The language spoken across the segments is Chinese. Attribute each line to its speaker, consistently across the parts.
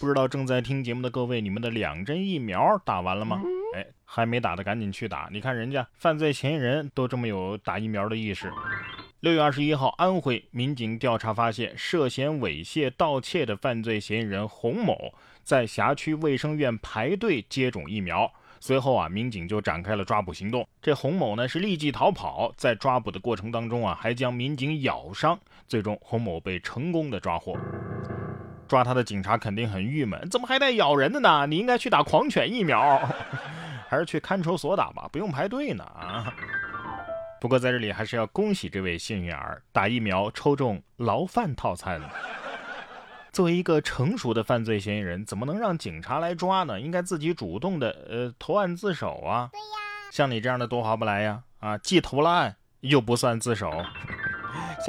Speaker 1: 不知道正在听节目的各位，你们的两针疫苗打完了吗？哎，还没打的赶紧去打！你看人家犯罪嫌疑人都这么有打疫苗的意识。六月二十一号，安徽民警调查发现，涉嫌猥亵盗窃的犯罪嫌疑人洪某在辖区卫生院排队接种疫苗。随后啊，民警就展开了抓捕行动。这洪某呢是立即逃跑，在抓捕的过程当中啊，还将民警咬伤。最终，洪某被成功的抓获。抓他的警察肯定很郁闷，怎么还带咬人的呢？你应该去打狂犬疫苗，还是去看守所打吧，不用排队呢啊！不过在这里还是要恭喜这位幸运儿，打疫苗抽中牢饭套餐。作为一个成熟的犯罪嫌疑人，怎么能让警察来抓呢？应该自己主动的呃投案自首啊！对呀，像你这样的多划不来呀！啊，既投了案又不算自首。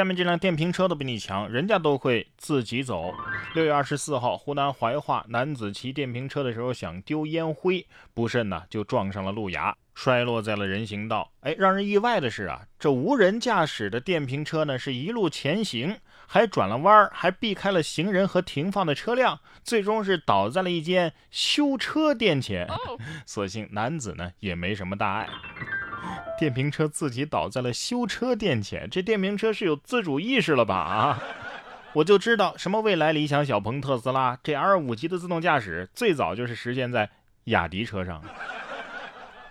Speaker 1: 下面这辆电瓶车都比你强，人家都会自己走。六月二十四号，湖南怀化男子骑电瓶车的时候想丢烟灰，不慎呢就撞上了路牙，摔落在了人行道。哎，让人意外的是啊，这无人驾驶的电瓶车呢是一路前行，还转了弯，还避开了行人和停放的车辆，最终是倒在了一间修车店前。所幸男子呢也没什么大碍。电瓶车自己倒在了修车店前，这电瓶车是有自主意识了吧？啊，我就知道什么未来、理想、小鹏、特斯拉，这 R 五级的自动驾驶最早就是实现在雅迪车上。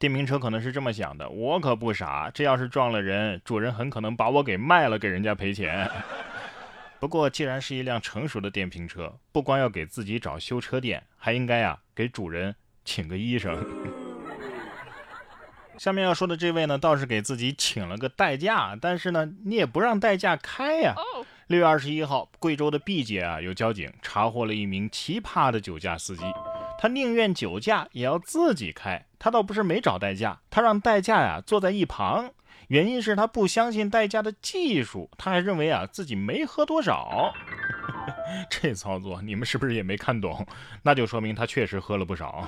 Speaker 1: 电瓶车可能是这么想的，我可不傻，这要是撞了人，主人很可能把我给卖了，给人家赔钱。不过既然是一辆成熟的电瓶车，不光要给自己找修车店，还应该啊给主人请个医生。下面要说的这位呢，倒是给自己请了个代驾，但是呢，你也不让代驾开呀。六月二十一号，贵州的毕节啊，有交警查获了一名奇葩的酒驾司机，他宁愿酒驾也要自己开，他倒不是没找代驾，他让代驾呀坐在一旁，原因是他不相信代驾的技术，他还认为啊自己没喝多少。这操作你们是不是也没看懂？那就说明他确实喝了不少。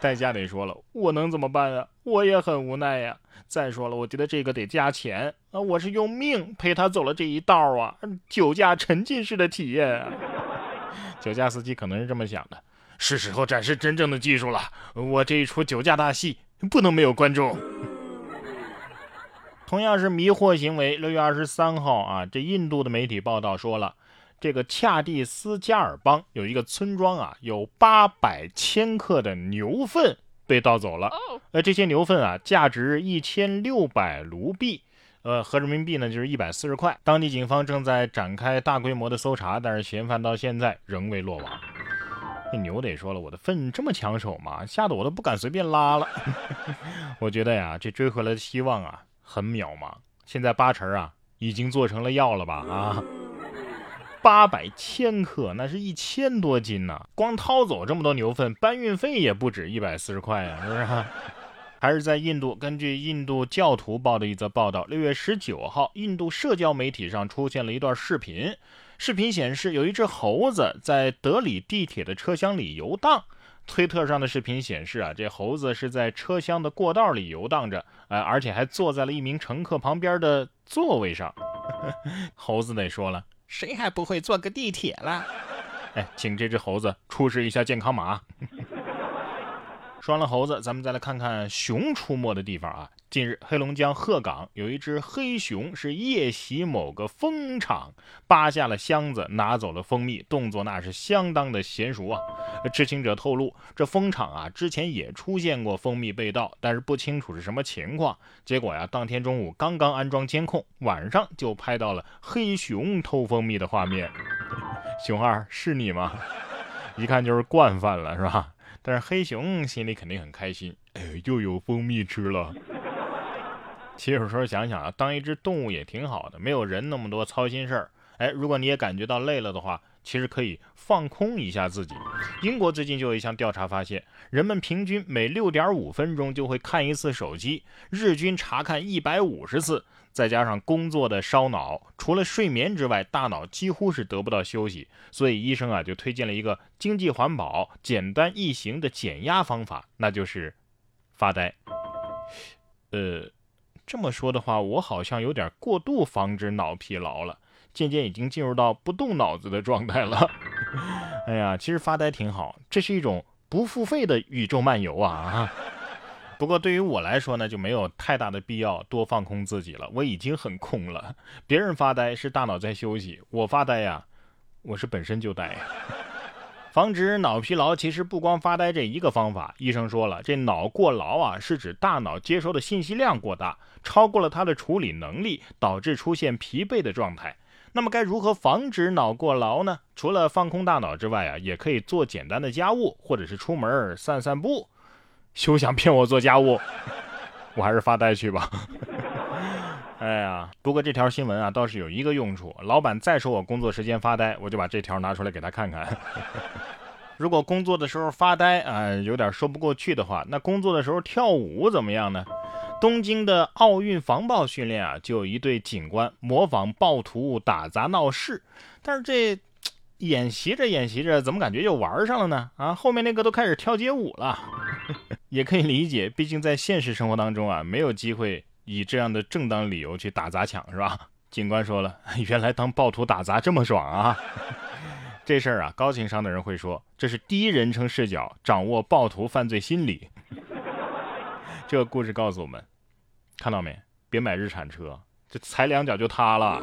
Speaker 1: 代驾得说了，我能怎么办啊？我也很无奈呀。再说了，我觉得这个得加钱啊！我是用命陪他走了这一道啊，酒驾沉浸式的体验。啊酒驾司机可能是这么想的：是时候展示真正的技术了。我这一出酒驾大戏不能没有观众。同样是迷惑行为。六月二十三号啊，这印度的媒体报道说了。这个恰蒂斯加尔邦有一个村庄啊，有八百千克的牛粪被盗走了。呃，这些牛粪啊，价值一千六百卢币，呃，合人民币呢就是一百四十块。当地警方正在展开大规模的搜查，但是嫌犯到现在仍未落网。那牛得说了，我的粪这么抢手吗？吓得我都不敢随便拉了。我觉得呀，这追回来的希望啊很渺茫。现在八成啊已经做成了药了吧？啊。八百千克，那是一千多斤呢。光掏走这么多牛粪，搬运费也不止一百四十块呀，是不是？还是在印度，根据印度教徒报的一则报道，六月十九号，印度社交媒体上出现了一段视频。视频显示，有一只猴子在德里地铁的车厢里游荡。推特上的视频显示啊，这猴子是在车厢的过道里游荡着，呃，而且还坐在了一名乘客旁边的座位上。猴子得说了。谁还不会坐个地铁了？哎，请这只猴子出示一下健康码。说完了猴子，咱们再来看看熊出没的地方啊。近日，黑龙江鹤岗有一只黑熊是夜袭某个蜂场，扒下了箱子，拿走了蜂蜜，动作那是相当的娴熟啊。知情者透露，这蜂场啊之前也出现过蜂蜜被盗，但是不清楚是什么情况。结果呀，当天中午刚刚安装监控，晚上就拍到了黑熊偷蜂蜜的画面。熊二是你吗？一看就是惯犯了，是吧？但是黑熊心里肯定很开心，哎，又有蜂蜜吃了。其实有时候想想啊，当一只动物也挺好的，没有人那么多操心事儿。哎，如果你也感觉到累了的话，其实可以放空一下自己。英国最近就有一项调查发现，人们平均每六点五分钟就会看一次手机，日均查看一百五十次。再加上工作的烧脑，除了睡眠之外，大脑几乎是得不到休息。所以医生啊就推荐了一个经济环保、简单易行的减压方法，那就是发呆。呃，这么说的话，我好像有点过度防止脑疲劳了，渐渐已经进入到不动脑子的状态了。哎呀，其实发呆挺好，这是一种不付费的宇宙漫游啊！不过对于我来说呢，就没有太大的必要多放空自己了。我已经很空了。别人发呆是大脑在休息，我发呆呀，我是本身就呆。防止脑疲劳，其实不光发呆这一个方法。医生说了，这脑过劳啊，是指大脑接收的信息量过大，超过了它的处理能力，导致出现疲惫的状态。那么该如何防止脑过劳呢？除了放空大脑之外啊，也可以做简单的家务，或者是出门散散步。休想骗我做家务，我还是发呆去吧。哎呀，不过这条新闻啊倒是有一个用处，老板再说我工作时间发呆，我就把这条拿出来给他看看。如果工作的时候发呆啊，有点说不过去的话，那工作的时候跳舞怎么样呢？东京的奥运防暴训练啊，就有一队警官模仿暴徒打砸闹事，但是这。演习着演习着，怎么感觉又玩上了呢？啊，后面那个都开始跳街舞了，也可以理解，毕竟在现实生活当中啊，没有机会以这样的正当理由去打砸抢，是吧？警官说了，原来当暴徒打砸这么爽啊！这事儿啊，高情商的人会说，这是第一人称视角掌握暴徒犯罪心理。这个故事告诉我们，看到没？别买日产车，这踩两脚就塌了。